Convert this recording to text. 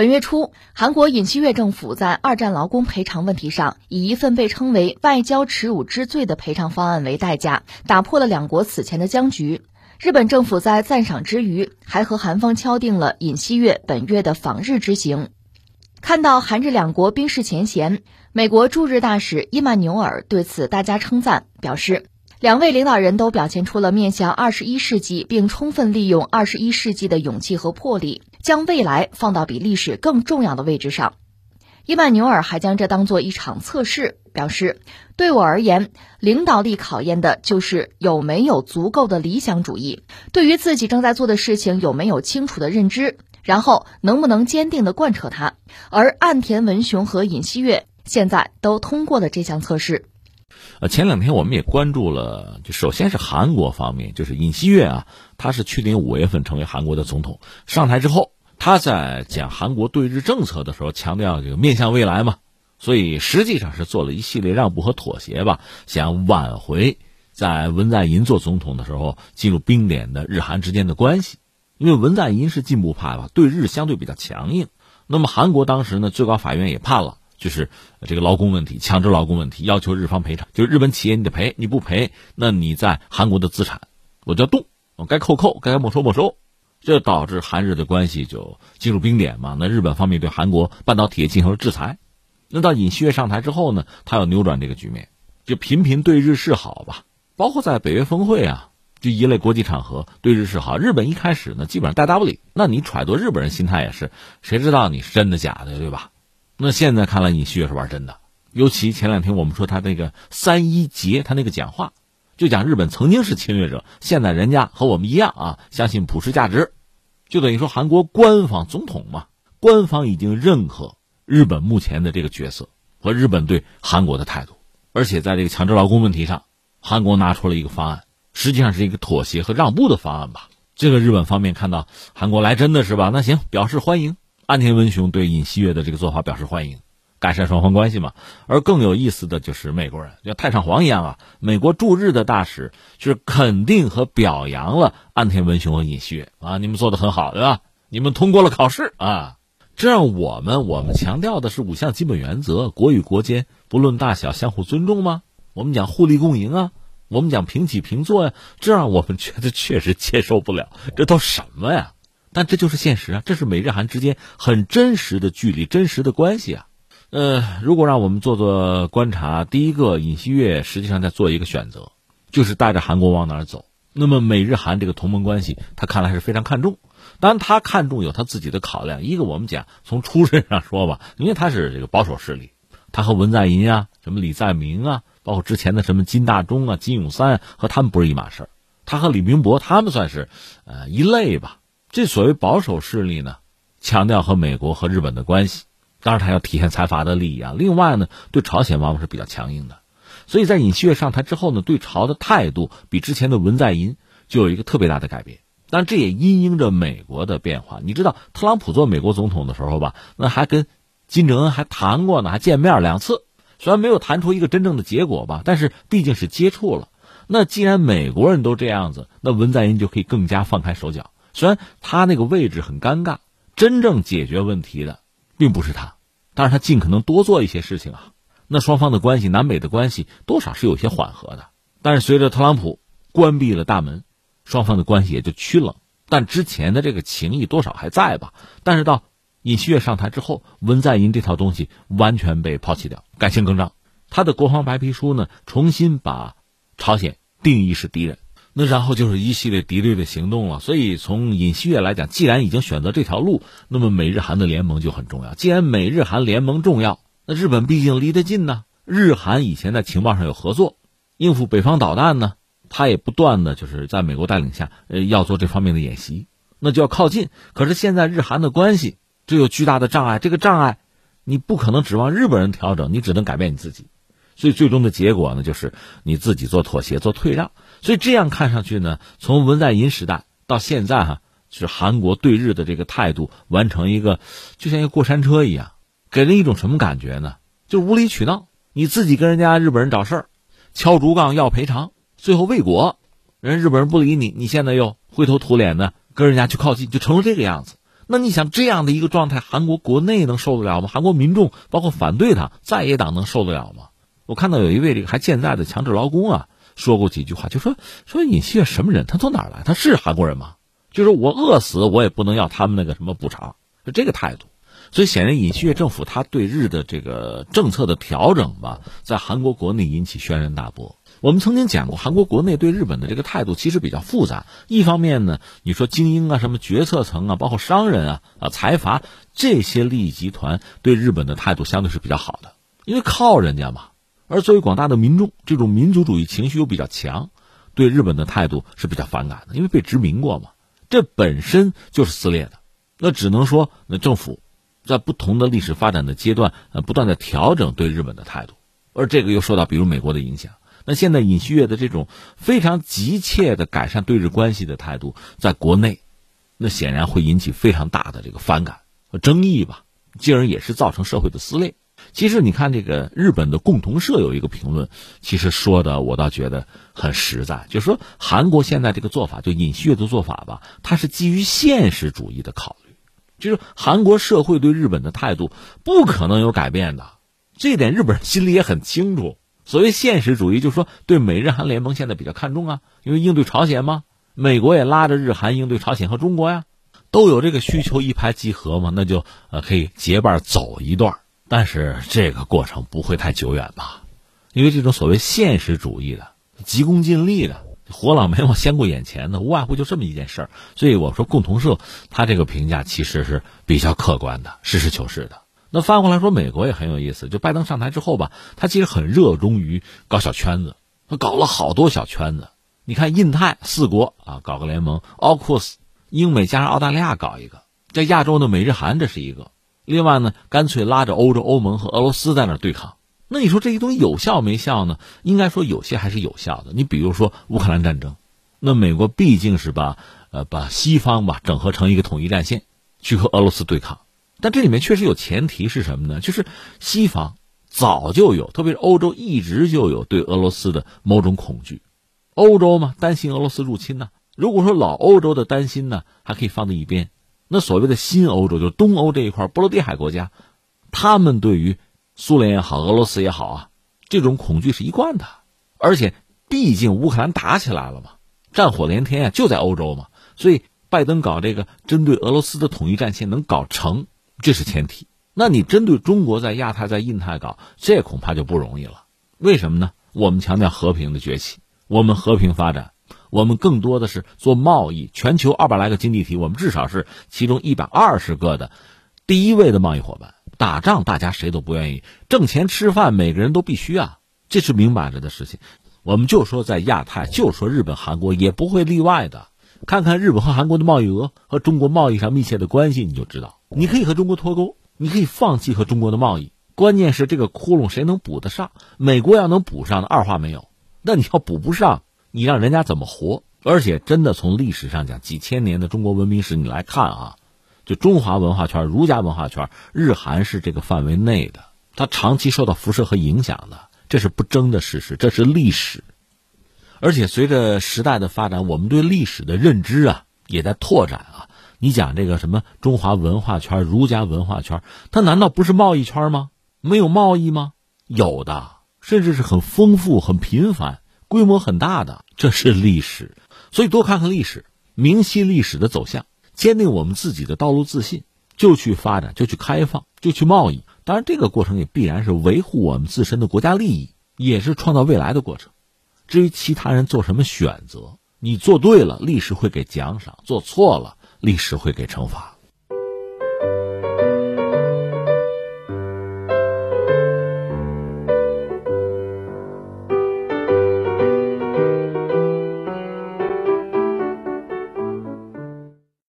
本月初，韩国尹锡悦政府在二战劳工赔偿问题上，以一份被称为“外交耻辱之罪”的赔偿方案为代价，打破了两国此前的僵局。日本政府在赞赏之余，还和韩方敲定了尹锡悦本月的访日之行。看到韩日两国冰释前嫌，美国驻日大使伊曼纽尔对此大加称赞，表示两位领导人都表现出了面向二十一世纪并充分利用二十一世纪的勇气和魄力。将未来放到比历史更重要的位置上，伊曼纽尔还将这当做一场测试，表示：“对我而言，领导力考验的就是有没有足够的理想主义，对于自己正在做的事情有没有清楚的认知，然后能不能坚定地贯彻它。”而岸田文雄和尹锡悦现在都通过了这项测试。呃，前两天我们也关注了，就首先是韩国方面，就是尹锡悦啊，他是去年五月份成为韩国的总统，上台之后，他在讲韩国对日政策的时候，强调这个面向未来嘛，所以实际上是做了一系列让步和妥协吧，想挽回在文在寅做总统的时候进入冰点的日韩之间的关系，因为文在寅是进步派吧，对日相对比较强硬，那么韩国当时呢，最高法院也判了。就是这个劳工问题，强制劳工问题，要求日方赔偿。就是日本企业你得赔，你不赔，那你在韩国的资产我就要动，我该扣扣，该没收没收。这导致韩日的关系就进入冰点嘛。那日本方面对韩国半导体进行了制裁。那到尹锡悦上台之后呢，他要扭转这个局面，就频频对日示好吧。包括在北约峰会啊，就一类国际场合对日示好。日本一开始呢，基本上带大不理。那你揣度日本人心态也是，谁知道你是真的假的，对吧？那现在看来，尹锡悦是玩真的。尤其前两天我们说他那个三一节，他那个讲话，就讲日本曾经是侵略者，现在人家和我们一样啊，相信普世价值，就等于说韩国官方总统嘛，官方已经认可日本目前的这个角色和日本对韩国的态度，而且在这个强制劳工问题上，韩国拿出了一个方案，实际上是一个妥协和让步的方案吧。这个日本方面看到韩国来真的是吧？那行，表示欢迎。安田文雄对尹锡悦的这个做法表示欢迎，改善双方关系嘛。而更有意思的就是美国人，像太上皇一样啊，美国驻日的大使是肯定和表扬了安田文雄和尹锡悦啊，你们做的很好，对吧？你们通过了考试啊，这让我们我们强调的是五项基本原则：国与国间不论大小相互尊重吗？我们讲互利共赢啊，我们讲平起平坐呀，这让我们觉得确实接受不了，这都什么呀？但这就是现实啊，这是美日韩之间很真实的距离、真实的关系啊。呃，如果让我们做做观察，第一个，尹锡悦实际上在做一个选择，就是带着韩国往哪儿走。那么美日韩这个同盟关系，他看来是非常看重。当然，他看重有他自己的考量。一个，我们讲从出身上说吧，因为他是这个保守势力，他和文在寅啊、什么李在明啊，包括之前的什么金大中啊、金永三，和他们不是一码事儿。他和李明博他们算是呃一类吧。这所谓保守势力呢，强调和美国和日本的关系，当然他要体现财阀的利益啊。另外呢，对朝鲜往往是比较强硬的，所以在尹锡悦上台之后呢，对朝的态度比之前的文在寅就有一个特别大的改变。但这也因应着美国的变化。你知道，特朗普做美国总统的时候吧，那还跟金正恩还谈过呢，还见面两次，虽然没有谈出一个真正的结果吧，但是毕竟是接触了。那既然美国人都这样子，那文在寅就可以更加放开手脚。虽然他那个位置很尴尬，真正解决问题的并不是他，但是他尽可能多做一些事情啊。那双方的关系，南北的关系多少是有些缓和的。但是随着特朗普关闭了大门，双方的关系也就趋冷。但之前的这个情谊多少还在吧？但是到尹锡悦上台之后，文在寅这套东西完全被抛弃掉，改弦更张。他的国防白皮书呢，重新把朝鲜定义是敌人。那然后就是一系列敌对的行动了，所以从尹锡悦来讲，既然已经选择这条路，那么美日韩的联盟就很重要。既然美日韩联盟重要，那日本毕竟离得近呢。日韩以前在情报上有合作，应付北方导弹呢，他也不断的就是在美国带领下，呃，要做这方面的演习，那就要靠近。可是现在日韩的关系就有巨大的障碍，这个障碍你不可能指望日本人调整，你只能改变你自己。所以最终的结果呢，就是你自己做妥协、做退让。所以这样看上去呢，从文在寅时代到现在哈，是韩国对日的这个态度完成一个，就像一个过山车一样，给人一种什么感觉呢？就无理取闹，你自己跟人家日本人找事儿，敲竹杠要赔偿，最后未果，人日本人不理你，你现在又灰头土脸的跟人家去靠近，就成了这个样子。那你想这样的一个状态，韩国国内能受得了吗？韩国民众包括反对他在野党能受得了吗？我看到有一位这个还健在的强制劳工啊，说过几句话，就说说尹锡悦什么人？他从哪儿来？他是韩国人吗？就是我饿死我也不能要他们那个什么补偿，是这个态度。所以显然尹锡悦政府他对日的这个政策的调整吧，在韩国国内引起轩然大波。我们曾经讲过，韩国国内对日本的这个态度其实比较复杂。一方面呢，你说精英啊、什么决策层啊、包括商人啊、啊财阀这些利益集团对日本的态度相对是比较好的，因为靠人家嘛。而作为广大的民众，这种民族主义情绪又比较强，对日本的态度是比较反感的，因为被殖民过嘛，这本身就是撕裂的。那只能说，那政府。在不同的历史发展的阶段，呃，不断的调整对日本的态度，而这个又受到比如美国的影响。那现在尹锡悦的这种非常急切的改善对日关系的态度，在国内，那显然会引起非常大的这个反感和争议吧，进而也是造成社会的撕裂。其实你看这个日本的共同社有一个评论，其实说的我倒觉得很实在，就是说韩国现在这个做法，就尹锡悦的做法吧，它是基于现实主义的考虑。就是韩国社会对日本的态度不可能有改变的，这点日本人心里也很清楚。所谓现实主义，就是说对美日韩联盟现在比较看重啊，因为应对朝鲜嘛，美国也拉着日韩应对朝鲜和中国呀，都有这个需求一拍即合嘛，那就呃可以结伴走一段。但是这个过程不会太久远吧？因为这种所谓现实主义的、急功近利的。火老没往先顾眼前的，无外乎就这么一件事儿。所以我说，共同社他这个评价其实是比较客观的，实事求是的。那翻过来说，美国也很有意思。就拜登上台之后吧，他其实很热衷于搞小圈子，他搞了好多小圈子。你看，印太四国啊，搞个联盟；，AUKUS，英美加上澳大利亚搞一个；在亚洲的美日韩这是一个。另外呢，干脆拉着欧洲欧盟和俄罗斯在那对抗。那你说这些东西有效没效呢？应该说有些还是有效的。你比如说乌克兰战争，那美国毕竟是把呃把西方吧整合成一个统一战线，去和俄罗斯对抗。但这里面确实有前提是什么呢？就是西方早就有，特别是欧洲一直就有对俄罗斯的某种恐惧。欧洲嘛，担心俄罗斯入侵呢。如果说老欧洲的担心呢，还可以放在一边。那所谓的新欧洲，就是东欧这一块波罗的海国家，他们对于。苏联也好，俄罗斯也好啊，这种恐惧是一贯的，而且毕竟乌克兰打起来了嘛，战火连天啊，就在欧洲嘛，所以拜登搞这个针对俄罗斯的统一战线能搞成，这是前提。那你针对中国在亚太、在印太搞，这恐怕就不容易了。为什么呢？我们强调和平的崛起，我们和平发展，我们更多的是做贸易，全球二百来个经济体，我们至少是其中一百二十个的第一位的贸易伙伴。打仗，大家谁都不愿意挣钱吃饭，每个人都必须啊，这是明摆着的事情。我们就说在亚太，就说日本、韩国也不会例外的。看看日本和韩国的贸易额和中国贸易上密切的关系，你就知道，你可以和中国脱钩，你可以放弃和中国的贸易。关键是这个窟窿谁能补得上？美国要能补上，二话没有。那你要补不上，你让人家怎么活？而且真的从历史上讲，几千年的中国文明史你来看啊。就中华文化圈、儒家文化圈，日韩是这个范围内的，它长期受到辐射和影响的，这是不争的事实，这是历史。而且随着时代的发展，我们对历史的认知啊也在拓展啊。你讲这个什么中华文化圈、儒家文化圈，它难道不是贸易圈吗？没有贸易吗？有的，甚至是很丰富、很频繁、规模很大的，这是历史。所以多看看历史，明晰历史的走向。坚定我们自己的道路自信，就去发展，就去开放，就去贸易。当然，这个过程也必然是维护我们自身的国家利益，也是创造未来的过程。至于其他人做什么选择，你做对了，历史会给奖赏；做错了，历史会给惩罚。